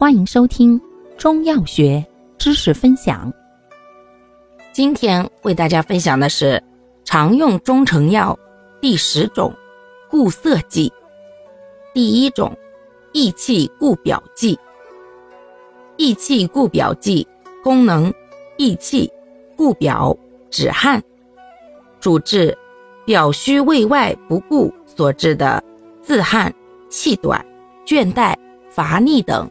欢迎收听中药学知识分享。今天为大家分享的是常用中成药第十种固涩剂。第一种益气固表剂。益气固表剂功能益气、固表、止汗，主治表虚胃外不固所致的自汗、气短、倦怠、乏力等。